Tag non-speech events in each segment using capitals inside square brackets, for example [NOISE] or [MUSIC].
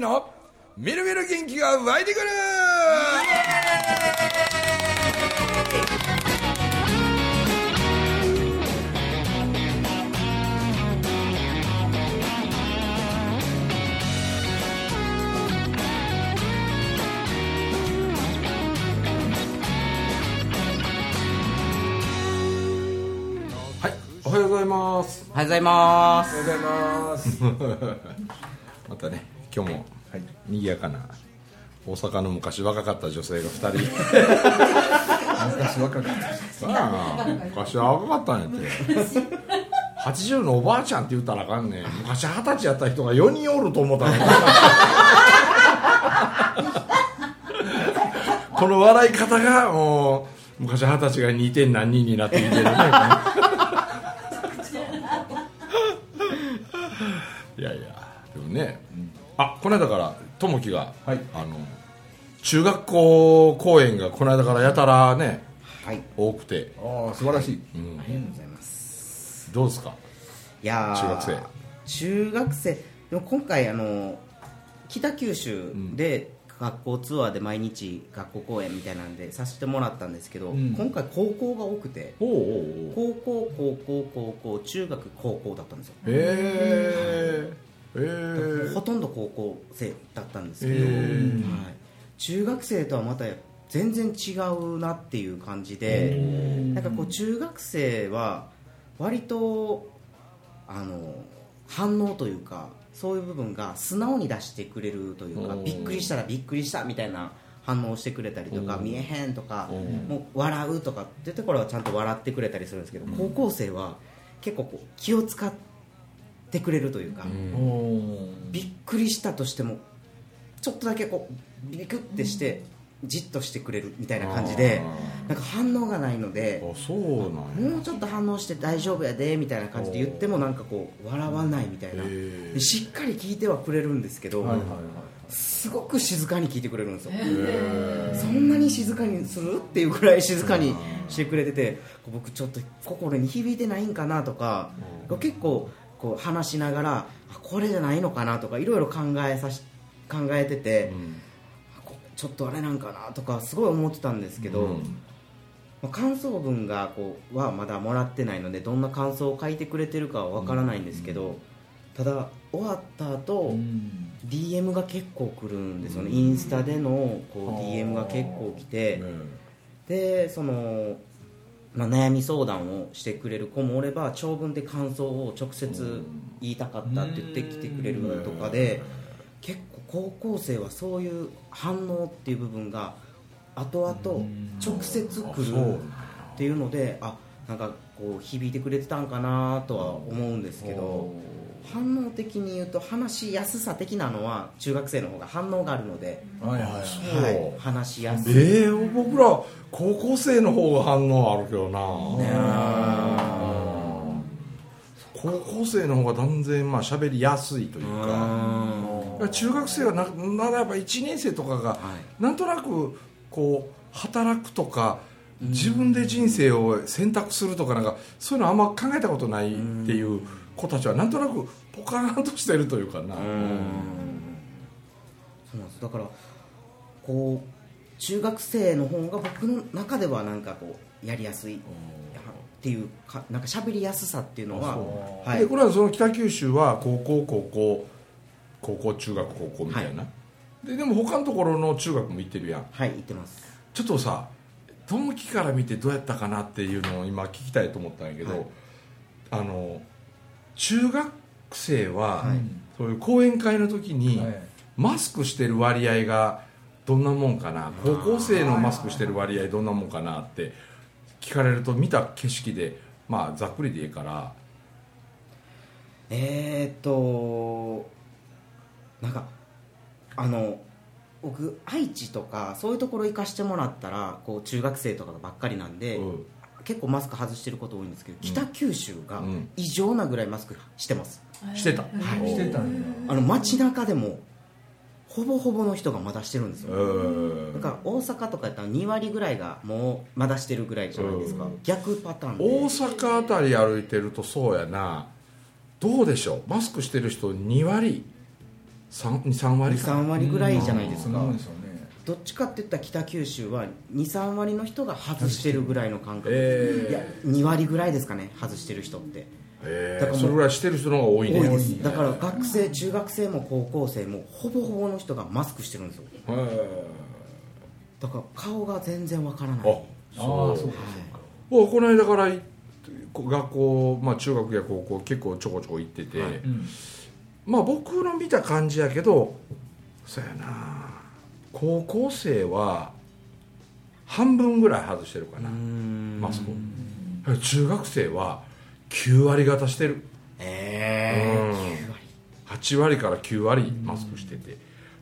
樹のみるみる元気が湧いてくる！はいおはようございます。おはようございます。おはようございます。[LAUGHS] またね今日も、はい、賑やかな大阪の昔若かった女性が2人。昔若かっああ昔は若かったんやって80のおばあちゃんって言ったらあかんねん。昔二十歳やった人が4人おると思ったのこの笑い方がもう昔二十歳が 2. 点何人になってきてるねいやいやでもね、あこの間から友樹が、はいあの中学校公演がこの間からやたらねはい。多くて、たああ素晴らしいうんありがとうございます。どうですか？いやー中学生中学生。でも今回あの北九州で学校ツアーで毎日学校公演みたいなんでさせてもらったんですけど、ん今回高校が多くて。おうおうおう高校高校高校中学高校だったんですよ。へえへえほとんど高校生だったんですけど、はい、中学生とはまた全然違うなっていう感じでなんかこう中学生は割とあの反応というかそういう部分が素直に出してくれるというかびっくりしたらびっくりしたみたいな反応をしてくれたりとか見えへんとかもう笑うとかっていうところはちゃんと笑ってくれたりするんですけど高校生は結構こう気を使ってくれるというか。びっくりしたとしてもちょっとだけこうビクってしてじっとしてくれるみたいな感じでなんか反応がないのでもうちょっと反応して大丈夫やでみたいな感じで言ってもなんかこう笑わないみたいな。しっかり聞いてはくれるんですけど、はいはいはいすごく静かに聞いてくれるんですよ。そんなに静かにするっていうくらい静かにしてくれてて僕ちょっと心に響いてないんかなとか結構こう話しながらあこれじゃないのかなとかいろいろ考えさし考えてて、こちょっとあれなんかなとかすごい思ってたんですけど、うん。まあ感想文がこうはまだもらってないのでどんな感想を書いてくれてるかはわからないんですけど、ただ終わった後、うん。DM が結構来るんですよね、インスタでのこう DM が結構来て、ねでその、まあ、悩み相談をしてくれる子もおれば長文で感想を直接言いたかったって言ってきてくれるとかで結構高校生はそういう反応っていう部分が後々直接来るっていうのであなんかこう響いてくれてたんかなとは思うんですけど反応的に言うと話しやすさ的なのは中学生の方が反応があるので、はいはいはい。はい、話しやすい。ええ僕ら高校生の方が反応あるけどな。高校生の方が断然まあ喋りやすいというか。中学生はなならやっぱ1年生とかがなんとなくこう働くとか自分で人生を選択するとかなんかそういうのあんま考えたことないっていう子たちはなんとなくポカーンとしてるというかな。そうなんです。だからこう中学生の方が僕の中ではなんかこうやりやすい。っていうかなんか喋りやすさっていうのははでこれはその北九州は高校高校高校中学高校みたいな、ででも他のところの中学も行ってるやん。はい言ってます。ちょっとさ友樹から見てどうやったかなっていうのを今聞きたいと思ったんやけど、はい。あの中学生は、はい。そういう講演会の時に、はい。マスクしてる割合がどんなもんかな？高校生のマスクしてる割合どんなもんかなって聞かれると見た景色でまあざっくりでいいから。えー、っとなんかあの僕愛知とかそういうところ行かしてもらったらこう中学生とかばっかりなんで、うん結構マスク外してること多いんですけど、北九州がうん。異常なぐらいマスクしてます、してた、はい。してたんや。あの街中でもほぼほぼの人がまだしてるんですよ、うんなんか大阪とかやったら2割ぐらいがもうまだしてるぐらいじゃないですか、うん。逆パターンで。大阪あたり歩いてるとそうやな。どうでしょう？マスクしてる人2割？23割か。23割ぐらいじゃないですか、そんなもんですよねどっちかって言ったら北九州は23割の人が外してるぐらいの感覚、えー。いや2割ぐらいですかね外してる人って。えだからそれぐらいしてる人の方が多いね。多いです。だから学生中学生も高校生もほぼほぼの人がマスクしてるんですよ。へだから顔が全然わからない。ーあああそうそうか。おこの間からい学校、まあ、中学や高校結構ちょこちょこ行ってて、はい。うんまあ僕の見た感じやけどそうやな高校生は半分ぐらい外してるかな。マスクを中学生は9割方してる。ええうん。9割8割から9割マスクしてて。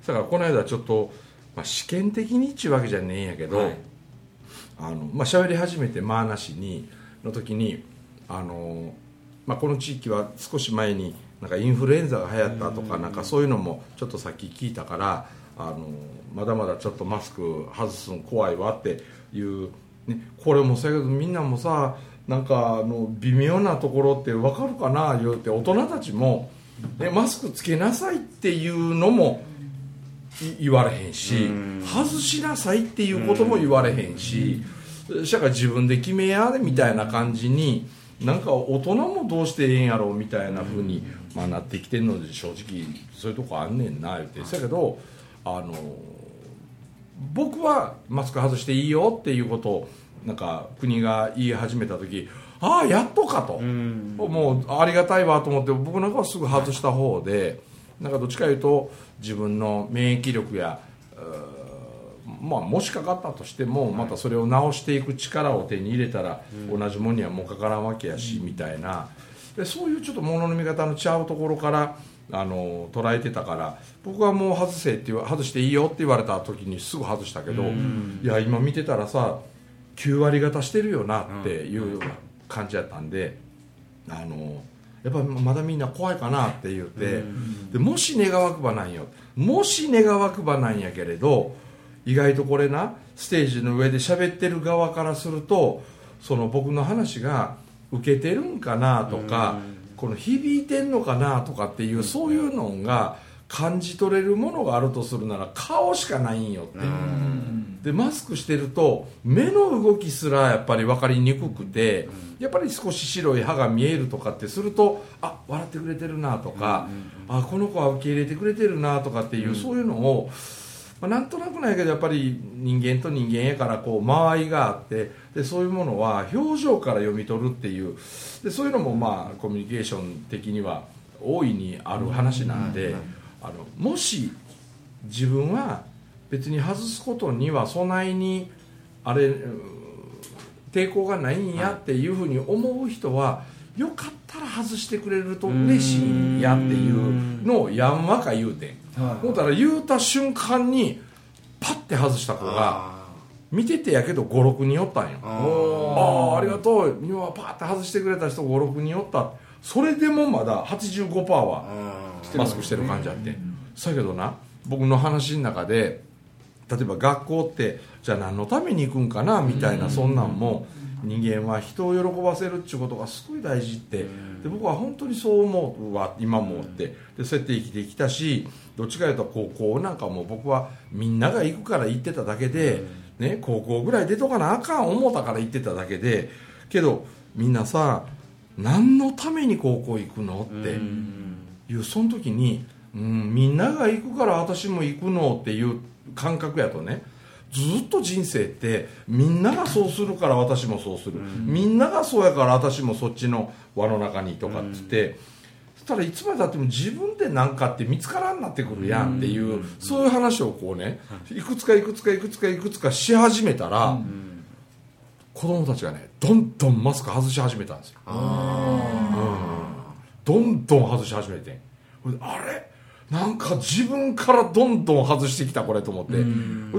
だからこの間ちょっと、まあ、試験的にっちゅうわけじゃねえんやけど、はい。あのまあ喋り始めてまあなしにの時にあの、まあ、この地域は少し前になんかインフルエンザが流行ったとかなんかそういうのもちょっとさっき聞いたからあのまだまだちょっとマスク外すの怖いわっていう、ね、これもそうやけどみんなもさなんかあの微妙なところって分かるかな言うて大人たちも、ね、マスクつけなさいっていうのもい言われへんし外しなさいっていうことも言われへんし社会自分で決めやみたいな感じになんか大人もどうしてええんやろうみたいなふうに、まあ、なってきてるので正直そういうとこあんねんな言って。そやけどあの僕はマスク外していいよっていうことをなんか国が言い始めた時ああやっとかと、もうありがたいわと思って僕なんかはすぐ外した方でなんかどっちかいうと自分の免疫力やまあ、もしかかったとしてもまたそれを治していく力を手に入れたら同じもんにはもうかからんわけやしみたいな。でそういうちょっとものの見方の違うところからあの捉えてたから僕はもう外せって外していいよって言われた時にすぐ外したけどいや今見てたらさ9割方してるよなっていう感じやったんであのやっぱまだみんな怖いかなって言ってでもし願わくばなんよ。もし願わくばなんやけれど意外とこれなステージの上で喋ってる側からするとその僕の話が受けてるんかなとかこの響いてんのかなとかっていうそういうのが感じ取れるものがあるとするなら顔しかないんよって。でマスクしてると目の動きすらやっぱり分かりにくくて、やっぱり少し白い歯が見えるとかってするとあ笑ってくれてるなとか、あこの子は受け入れてくれてるなとかっていう、そういうのを、まあ、なんとなくないけどやっぱり人間と人間やからこう間合いがあってでそういうものは表情から読み取るっていうでそういうのもまあコミュニケーション的には大いにある話なんで、あのもし自分は別に外すことにはそないにあれうん抵抗がないんやっていうふうに思う人はよかったら外してくれると嬉しいんやっていうのをやんわか言うてほんたら言うた瞬間にパッて外した子があ見ててやけど56人おったんよ。ああありがとう。今パーって外してくれた人56人おった。それでもまだ85%はマスクしてる感じあって。そやけどな僕の話の中で例えば学校ってじゃあ何のために行くんかなみたいなそんなんも人間は人を喜ばせるっていうことがすごい大事って。で僕は本当にそう思うわ今もって。でそうやって生きてきたしどっちかというと高校なんかも僕はみんなが行くから行ってただけで、ね、高校ぐらい出とかなあかん思ったから行ってただけで。けどみんなさ何のために高校行くのって。いうその時に、うん、みんなが行くから私も行くのっていう感覚やとねずっと人生ってみんながそうするから私もそうする、みんながそうやから私もそっちの輪の中にとかっつって、そしたらいつまでたっても自分で何かって見つからんなってくるやんっていう、そういう話をこうねい。くつかいくつかいくつかいくつかし始めたら、子供たちがねどんどんマスク外し始めたんですよ。どんどん外し始めてあれ？なんか自分からどんどん外してきたこれと思って。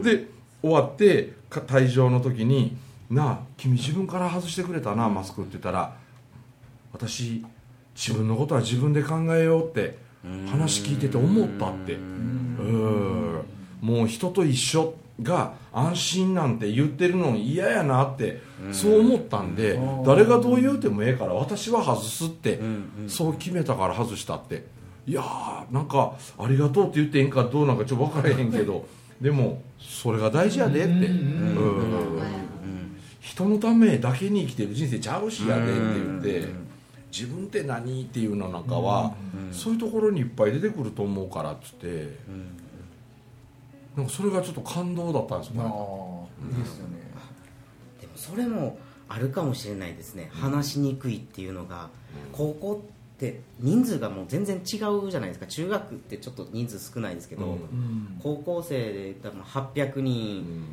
で終わってか退場の時に「なあ君自分から外してくれたなマスク」って言ったら「私自分のことは自分で考えよう」って話聞いてて思ったって。うん。もう人と一緒が安心なんて言ってるの嫌やなってそう思ったんで誰がどう言うてもええから私は外すってそう決めたから外したって。いやーなんかありがとうって言ってええんかどうなんかちょっと分からへんけどでもそれが大事やでって。うん人のためだけに生きてる人生ちゃうしやでって言って自分って何っていうのなんかはそういうところにいっぱい出てくると思うからっつってなんかそれがちょっと感動だったんですよね。あいいですよね。でもそれもあるかもしれないですね、話しにくいっていうのが、高校って人数がもう全然違うじゃないですか。中学ってちょっと人数少ないですけど、うん。高校生で多分800人、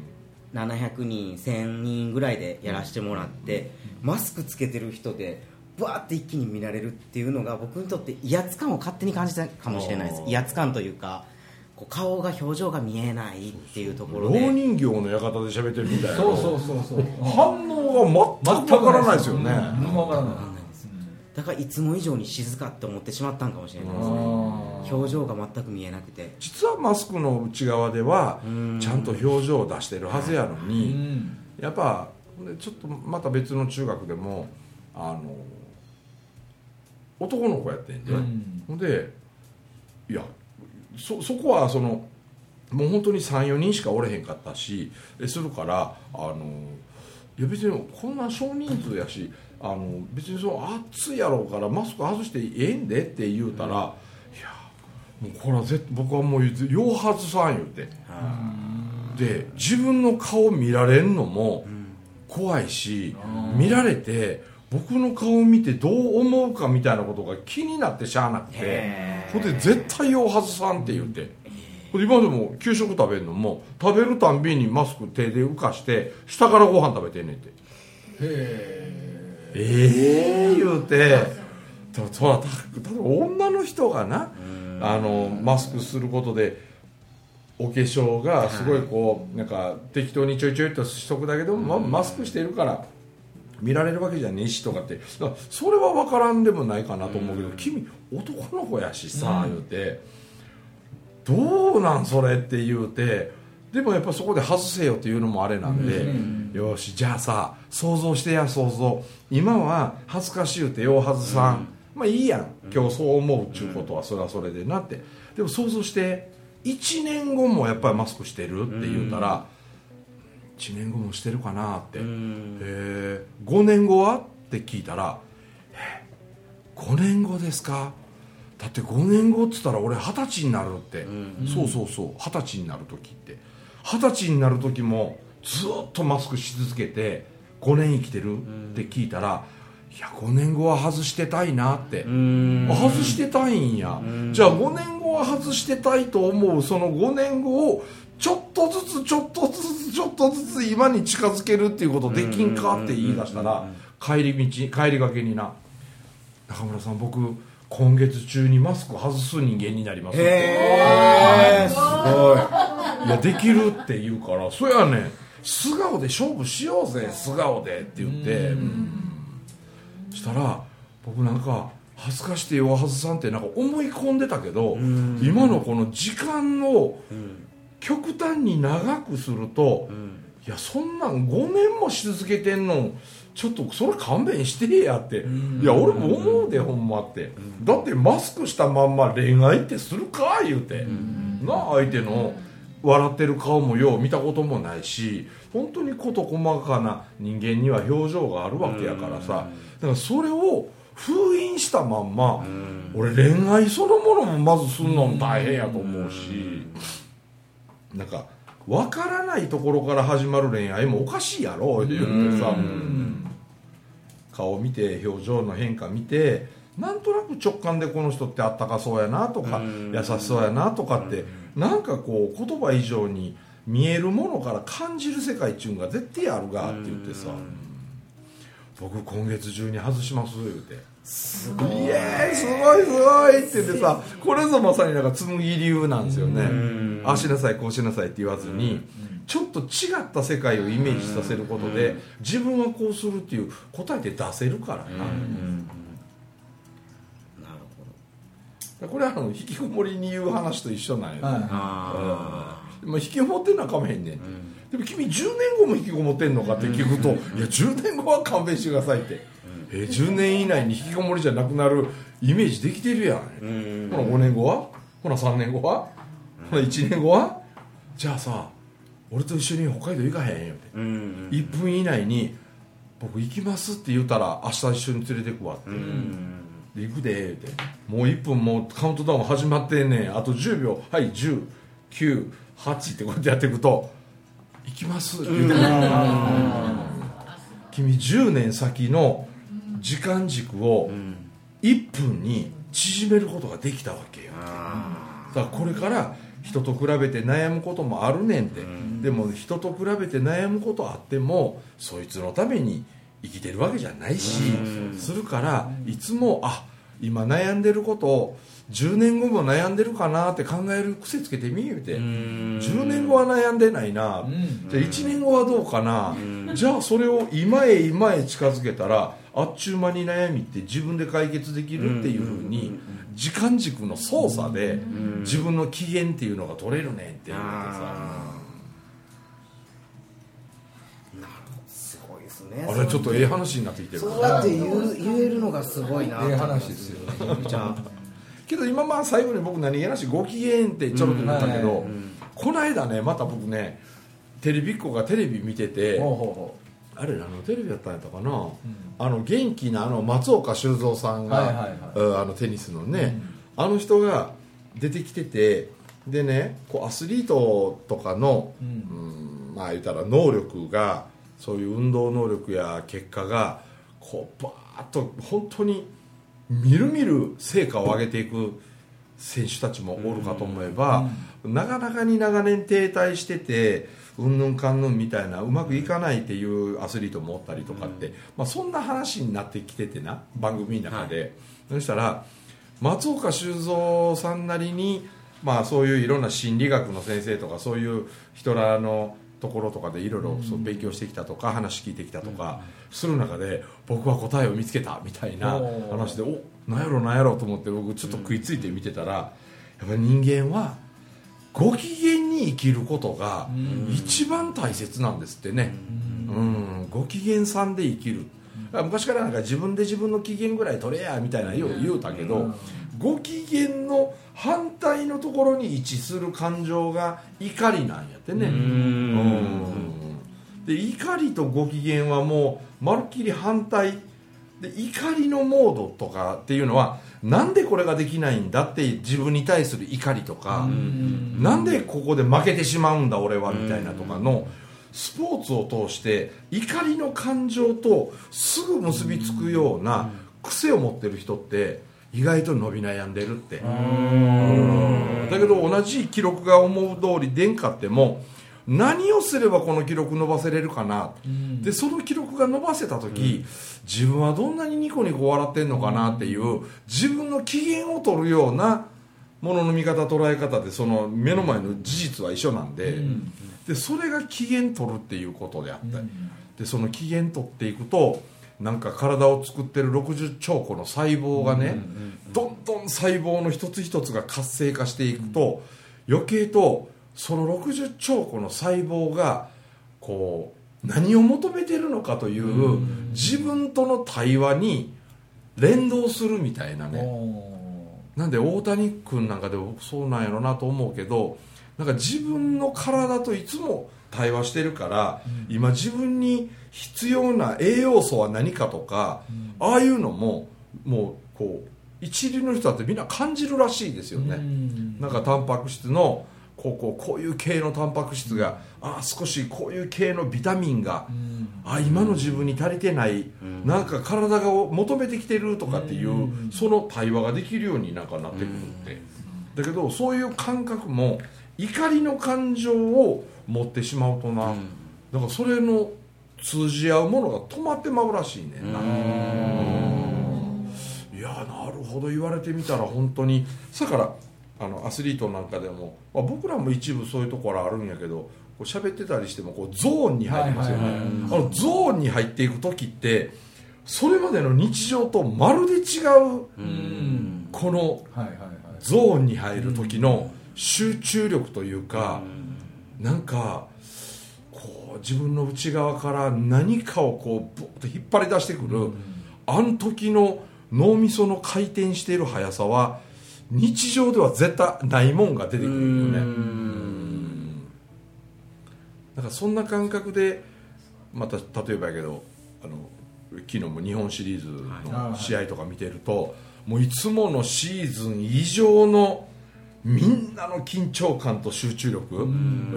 700人1000人ぐらいでやらせてもらって、マスクつけてる人でバーって一気に見られるっていうのが僕にとって威圧感を勝手に感じたかもしれないです。威圧感というかこう顔が表情が見えないっていうところ老で人形の館で喋ってるみたいな。そうそうそうそう。反応が全くわからないですよね。全くわからないだからいつも以上に静かって思ってしまったんかもしれないですね。表情が全く見えなくて。実はマスクの内側ではうん。ちゃんと表情を出してるはずやのうにん。やっぱでちょっとまた別の中学でもあの男の子やってんで、うん。ほんでいやそそこはそのもう本当に34人しかおれへんかったしでするからあのいや別にこんな少人数やしあの別にそう暑いやろうからマスク外してええんでって言うたら、いやもうこれは絶僕はもうよう外さん言うて。で自分の顔見られんのも怖いし、見られて僕の顔見てどう思うかみたいなことが気になってしゃあなくて。ほんで絶対よう外さんって言って。今でも給食食べるのも食べるたんびにマスク手で浮かして下からご飯食べてんねんって。へええ言うてだそうだただ女の人がなあのマスクすることでお化粧がすごいこうなんか適当にちょいちょいとしとくだけど、ま、マスクしてるから見られるわけじゃねえしとかって。それは分からんでもないかなと思うけど、君男の子やしさ、言うて。どうなんそれって言うてでもやっぱそこで外せよっていうのもあれなんで、よしじゃあさ想像してや想像。今は恥ずかしい言うてよう外さん、まあいいやん。今日そう思うっちゅうことはそれはそれでなって。でも想像して1年後もやっぱりマスクしてるって言うたら、1年後もしてるかなって、へえ5年後はって聞いたら「え5年後ですか?」だって5年後っつったら俺二十歳になるって、そうそうそう。二十歳になる時って二十歳になる時もずっとマスクし続けて5年生きてるって聞いたら、いや5年後は外してたいなって、あ外してたいんや、じゃあ5年後は外してたいと思うその5年後をちょっとずつちょっとずつちょっとずつ今に近づけるっていうことできんかって言い出したら帰り道帰りがけにな中村さん僕今月中にマスク外す人間になりますって。へえすごいいやできるって言うからそやねん。素顔で勝負しようぜ素顔でって言って。したら僕なんか恥ずかしてよ外さんってなんか思い込んでたけど今のこの時間を極端に長くするといやそんなん5年もし続けてんのちょっとそれ勘弁してやって。いや俺も思うでほんまって。だってマスクしたまんま恋愛ってするか言うて。な相手の笑ってる顔もよう見たこともないし本当に事細かな人間には表情があるわけやからさ。だからそれを封印したまんま俺恋愛そのものもまずすんのも大変やと思うし。なんか分からないところから始まる恋愛もおかしいやろって言ってさ顔見て表情の変化見てなんとなく直感でこの人ってあったかそうやなとか優しそうやなとかってなんかこう言葉以上に見えるものから感じる世界っちゅうんが絶対あるがって言ってさ。僕今月中に外します言うて。すごい。イエーイすごいすごいって言ってさこれぞまさになんか紬流なんですよね。ああしなさいこうしなさいって言わずにちょっと違った世界をイメージさせることで自分はこうするっていう答えって出せるからなこれはあの引きこもりに言う話と一緒なんやね、はどあまあ、引きこもってんのはかめへんねん、でも君10年後も引きこもってんのかって聞くと、いや10年後は勘弁してくださいって、えー10年以内に引きこもりじゃなくなるイメージできてるやん、うん。ほな5年後は？ほな3年後は？ほな1年後は？じゃあさ俺と一緒に北海道行かへんよって。うん1分以内に「僕行きます」って言ったら明日一緒に連れてくわって、うんで行くでって。もう1分もうカウントダウン始まってんねん。あと10秒はい109 8ってこうやってやっていくと「行きます」って言って君10年先の時間軸を1分に縮めることができたわけよ。あだからこれから人と比べて悩むこともあるねんて、でも人と比べて悩むことあってもそいつのために生きてるわけじゃないし、するからいつもあ今悩んでることを10年後も悩んでるかなって考える癖つけてみ言うて、ん。10年後は悩んでないな、ん。じゃあ1年後はどうかな、じゃあそれを今へ今へ近づけたらあっちゅう間に悩みって自分で解決できるっていうふうに時間軸の操作で自分の機嫌っていうのが取れるねんって言うてさあーなるほどすごいですね。あれちょっとええ話になってきてる。そうやって言う言えるのがすごいな。ええ話ですよ。めちゃ。めちゃけど今まあ最後に僕何気なしご機嫌ってちょろっと言ったけど、この間ねまた僕ねテレビっ子がテレビ見ててあれ何のテレビやったんやったかな、あの元気なあの松岡修造さんが、あのテニスのね、あの人が出てきててでねこうアスリートとかの、う、うん。うんまあ言ったら能力がそういう運動能力や結果がこうバーッと本当にみるみる成果を上げていく選手たちもおるかと思えば、なかなかに長年停滞しててうんぬんかんぬんみたいなうまくいかないっていうアスリートもおったりとかって、まあ、そんな話になってきててな番組の中で、そしたら松岡修造さんなりに、まあ、そういういろんな心理学の先生とかそういう人らのところとかでいろいろそう勉強してきたとか話聞いてきたとかする中で僕は答えを見つけたみたいな話でおなんやろなんやろと思って僕ちょっと食いついて見てたらやっぱり人間はご機嫌に生きることが一番大切なんですってね、うん、ご機嫌さんで生きる。昔からなんか自分で自分の機嫌ぐらい取れやみたいなよう言うたけど、ご機嫌の反対のところに位置する感情が怒りなんやってね。うん。で怒りとご機嫌はもうまるっきり反対。で怒りのモードとかっていうのはなんでこれができないんだって自分に対する怒りとか、なんでここで負けてしまうんだ俺はみたいなとかのスポーツを通して怒りの感情とすぐ結びつくような癖を持ってる人って意外と伸び悩んでるって。うん。だけど同じ記録が思う通り出んかっても何をすればこの記録伸ばせれるかな、でその記録が伸ばせた時、自分はどんなにニコニコ笑ってんのかなっていう自分の機嫌を取るようなものの見方捉え方でその目の前の事実は一緒なんで,、でそれが機嫌取るっていうことであったり、でその機嫌取っていくとなんか体を作ってる60兆個の細胞がね、どんどん細胞の一つ一つが活性化していくと、余計とその60兆個の細胞がこう何を求めてるのかという自分との対話に連動するみたいなね、なんで大谷君なんかでもそうなんやろなと思うけどなんか自分の体といつも対話してるから、今自分に必要な栄養素は何かとか、ああいうのももうこう一流の人だってみんな感じるらしいですよね、なんかタンパク質のこうこうこういう系のタンパク質が、ああ少しこういう系のビタミンが、あ今の自分に足りてない、なんか体が求めてきてるとかっていう、その対話ができるようになんかなってくるって、だけどそういう感覚も怒りの感情を持ってしまうとな、だからそれの通じ合うものが止まってまうらしいね。ん。な、いやなるほど言われてみたら本当に。だからあのアスリートなんかでも、まあ、僕らも一部そういうところあるんやけどこう喋ってたりしてもこうゾーンに入りますよね、あのゾーンに入っていく時ってそれまでの日常とまるで違ううん。このゾーンに入る時の集中力というか、なんかこう自分の内側から何かをこうボーッと引っ張り出してくる、あん時の脳みその回転している速さは日常では絶対ないもんが出てくるよね。うん。だからそんな感覚でまた例えばやけどあの昨日も日本シリーズの試合とか見てると、もういつものシーズン以上のみんなの緊張感と集中力。うん。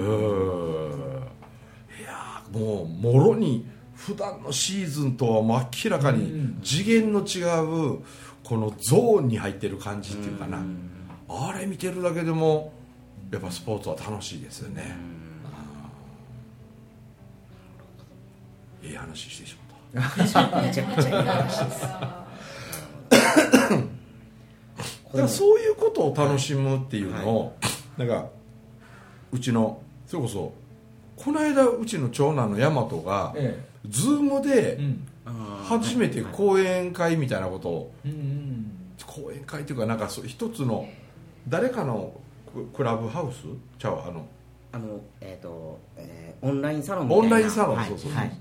いやーもうもろに普段のシーズンとは明らかに次元の違うこのゾーンに入ってる感じっていうかな。あれ見てるだけでもやっぱスポーツは楽しいですよね。いい話してしまった。めちゃくちゃいい話ですだからそういうことを楽しむっていうのを、なんかうちのそれこそこの間うちの長男の大和がえズームえでうん。初めて講演会みたいなことを講演会っていうかなんか一つの誰かのククラブハウス？ちゃうあの。あのえっ、と、えーオンラインサロンみたいな。オンラインサロンはい。そうそうはい。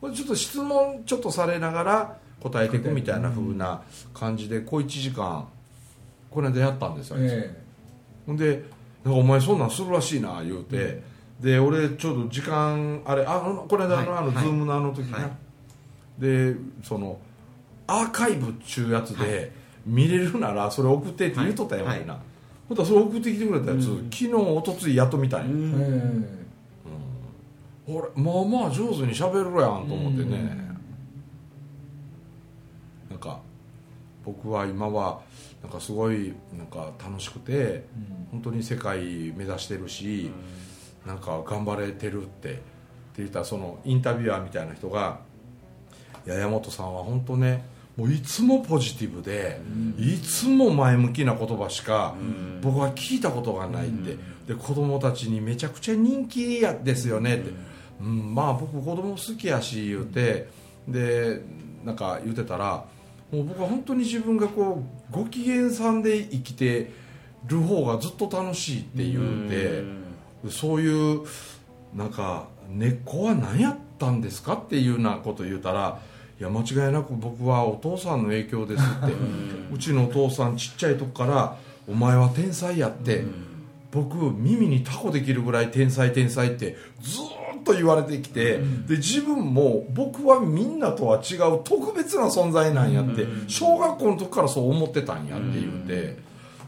これちょっと質問ちょっとされながら答えていくみたいな風な感じで小1時間この間やったんですよ、えほんでなんかお前そんなんするらしいな言うて、で俺ちょうど時間あれあのこの間の、あのはい。はいズームのあの時な、はい。でそのアーカイブっちゅうやつで見れるならそれ送ってって言うとったよ、はい俺な。ほんとそれ送ってきてくれたやつ、うん。昨日おとついやっと見たんや、うえん。まあまあ上手にしゃべるやんと思ってね、なんか僕は今はなんかすごいなんか楽しくて本当に世界目指してるし、なんか頑張れてるってって言ったらそのインタビュアーみたいな人が「いや山本さんは本当ねもういつもポジティブで、いつも前向きな言葉しか僕は聞いたことがないって、で子供たちにめちゃくちゃ人気やですよねって、うん、まあ僕子供好きやし言うてでなんか言うてたらもう僕は本当に自分がこうご機嫌さんで生きてる方がずっと楽しいって言うて。そういうなんか根っこは何やったんですかっていうようなこと言うたらいや間違いなく僕はお父さんの影響ですって。うちのお父さんちっちゃい時からお前は天才やって。僕耳にタコできるぐらい天才天才ってずーっと言われてきてで自分も僕はみんなとは違う特別な存在なんやって小学校の時からそう思ってたんやって言うて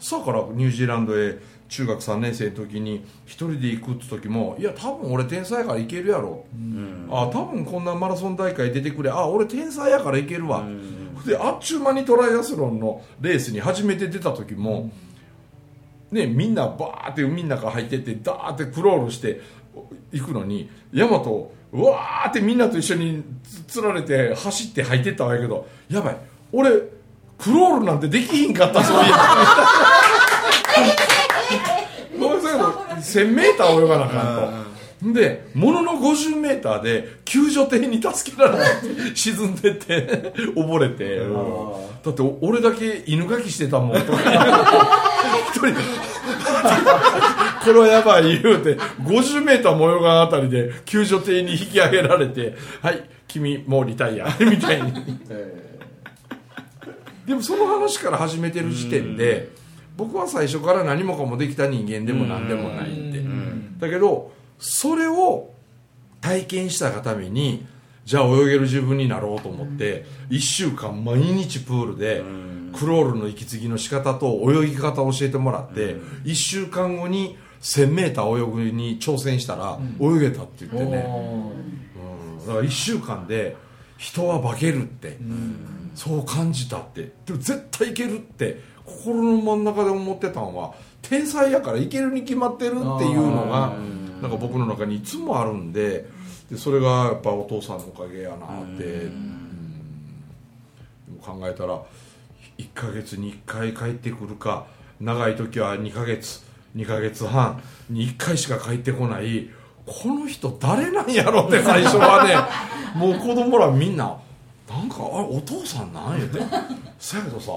さあからニュージーランドへ中学3年生の時に一人で行くって時もいや多分俺天才やから行けるやろ、あ多分こんなマラソン大会出てくれあ俺天才やから行けるわ、であっちゅう間にトライアスロンのレースに初めて出た時も、ね、みんなバーって海の中入ってってダーってクロールして行くのにヤマトうわーってみんなと一緒につつられて走って入ってったわけやけどやばい。俺クロールなんてできひんかったそう [LAUGHS] いやもうそういうの 1000m 泳がなあかんと。でものの 50m で救助艇に助けられて沈んでって溺れて。だって俺だけ犬かきしてたもん。[LAUGHS] 一人これはやばい言うて 50m も泳がんあたりで救助艇に引き上げられてはい君もうリタイア [LAUGHS] みたいに。でもその話から始めてる時点で僕は最初から何もかもできた人間でも何でもないって。だけどそれを体験したがためにじゃあ泳げる自分になろうと思って1週間毎日プールでクロールの息継ぎの仕方と泳ぎ方を教えてもらって1週間後に 1000m 泳ぐに挑戦したら泳げたって言ってね。うん。だから1週間で人は化けるって。そう感じたって。でも絶対いけるって心の真ん中で思ってたのは天才やからいけるに決まってるっていうのがなんか僕の中にいつもあるんででそれがやっぱお父さんのおかげやなって。うん。考えたら1ヶ月に1回帰ってくるか長い時は2ヶ月2ヶ月半に1回しか帰ってこないこの人誰なんやろって最初はね。[LAUGHS] もう子供らみんななんかあれお父さんなんやて。そやけどさ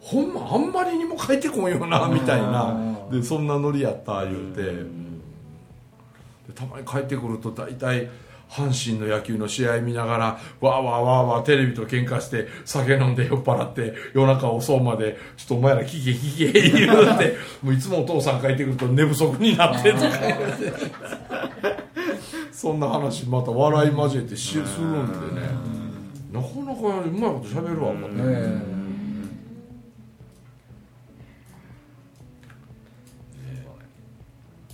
ほんまあんまりにも帰ってこんよなみたいな。でそんなノリやった言うて。でたまに帰ってくると大体阪神の野球の試合見ながらわーわーわーわーテレビと喧嘩して酒飲んで酔っ払って夜中遅うまでちょっとお前ら聞け聞け言うて [LAUGHS] もういつもお父さん帰ってくると寝不足になってとか。言うてそんな話また笑い交えてしするんでね。なかなかうまいこと喋るわ思って。え。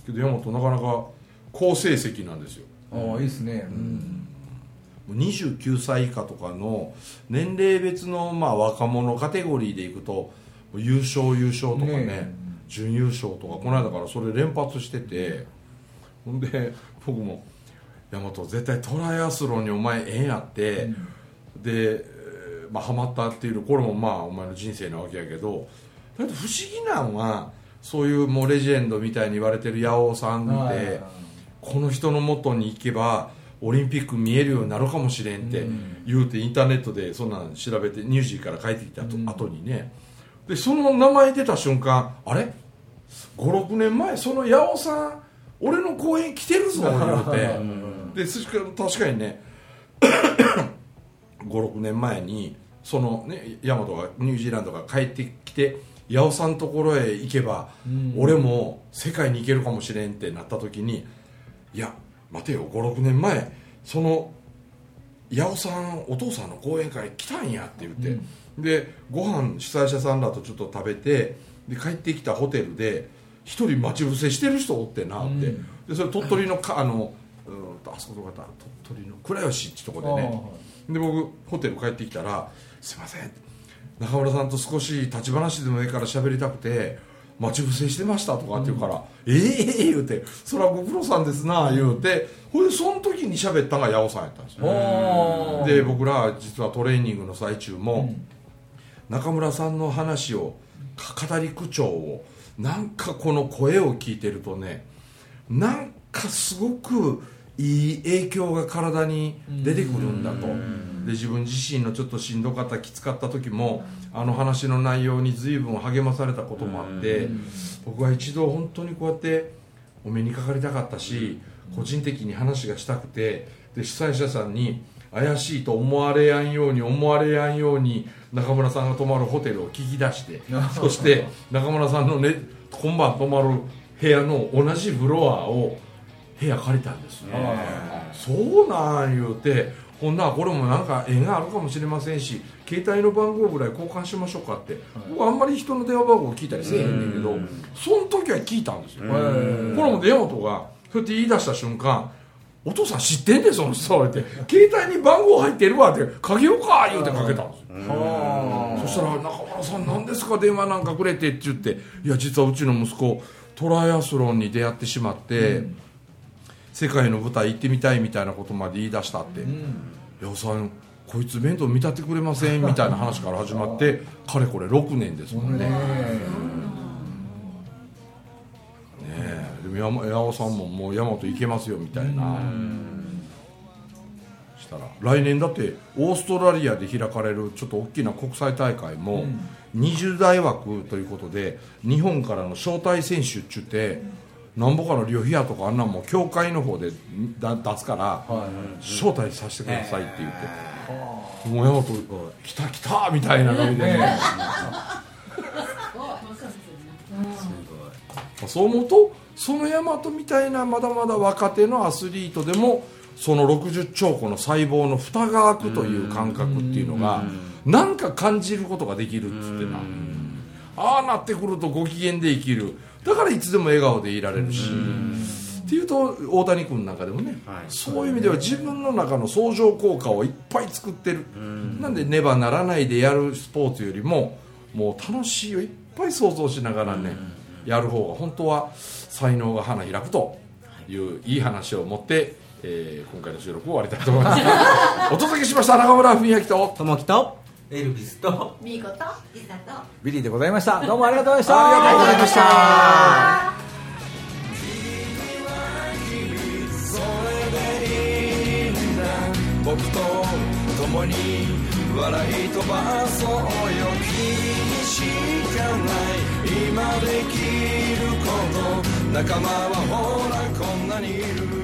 けど山本なかなか好成績なんですよああいいですね。うん。もう29歳以下とかの年齢別のまあ若者カテゴリーでいくと優勝優勝とかねね準優勝とかこの間からそれ連発しててほんで僕も「大和絶対トライアスロンにお前ええんやって、で、えーまあ、ハマったっていうこれもまあお前の人生なわけやけどだって不思議なんはそういうもうレジェンドみたいに言われてる八尾さんってこの人の元に行けばオリンピック見えるようになるかもしれんって言うてインターネットでそんなん調べてニュージーから帰ってきたとうん。後にね。でその名前出た瞬間あれ？56年前その八尾さん俺の公演来てるぞ [LAUGHS] 言うて。で確かにね [COUGHS] 56年前にそのね大和がニュージーランドが帰ってきて八尾さんのところへ行けば、うん。俺も世界に行けるかもしれんってなった時にいや待てよ56年前その八尾さんお父さんの講演会来たんやって言って、でご飯主催者さんらとちょっと食べてで帰ってきたホテルで一人待ち伏せしてる人おってなって、うん。でそれ鳥取のかあのうーんとあそこの方鳥取の倉吉ってとこでね。で僕ホテル帰ってきたら「すいません中村さんと少し立ち話でもいいから喋りたくて待ち伏せしてました」とかって言うから「ええ言うて「それはご苦労さんですな」言うてほいでその時に喋ったのが八尾さんやったんですよ。で僕ら実はトレーニングの最中も、うん。中村さんの話をか語り口調をなんかこの声を聞いてるとねなんかすごくいい影響が体に出てくるんだとで自分自身のちょっとしんどかったきつかった時もあの話の内容に随分励まされたこともあって僕は一度本当にこうやってお目にかかりたかったし個人的に話がしたくてで主催者さんに怪しいと思われやんように思われやんように中村さんが泊まるホテルを聞き出して [LAUGHS] そして中村さんの、ね、今晩泊まる部屋の同じフロアを部屋借りたんですね。そうなん言うてほんならこれもなんか縁があるかもしれませんし携帯の番号ぐらい交換しましょうかって。僕あんまり人の電話番号聞いたりせえへんねんけどその時は聞いたんですよ。これも出本がそうやって言い出した瞬間お父さん知ってんでその人はって携帯に番号入ってるわってかけようか言うてかけたんですよ。そしたら「中村さん何ですか？電話なんかくれて」って言って「いや実はうちの息子トライアスロンに出会ってしまって、世界の舞台行ってみたいみたいなことまで言い出したって「矢尾さんこいつ面倒見立ててくれません」みたいな話から始まってかれこれ6年ですもんね。ねえ。でも山矢尾さんももう大和行けますよみたいな。したら来年だってオーストラリアで開かれるちょっと大きな国際大会も20代枠ということで日本からの招待選手っちゅってなんぼかの旅費やとかあんなんも協会の方でだ出すから招待させてくださいって言って。もう大和来た来たみたいなノリでね。そう思うとその大和みたいなまだまだ若手のアスリートでもその60兆個の細胞の蓋が開くという感覚っていうのがなんか感じることができるっつってなああなってくるとご機嫌で生きる。だからいつでも笑顔でいられるし。っていうと大谷君なんかでもね、そういう意味では自分の中の相乗効果をいっぱい作ってる。なんでねばならないでやるスポーツよりももう楽しいをいっぱい想像しながらねやる方が本当は才能が花開くというい。い話を持って、えー今回の収録を終わりたいと思います。[LAUGHS] お届けしました中村文明と。ともきとエルビスと。ミーコとリサと。ビリーでございました。どうもありがとうございました。ありがとうございました。僕と共に笑い飛ばそうよ。君にしかない。今できること仲間はほらこんなにいる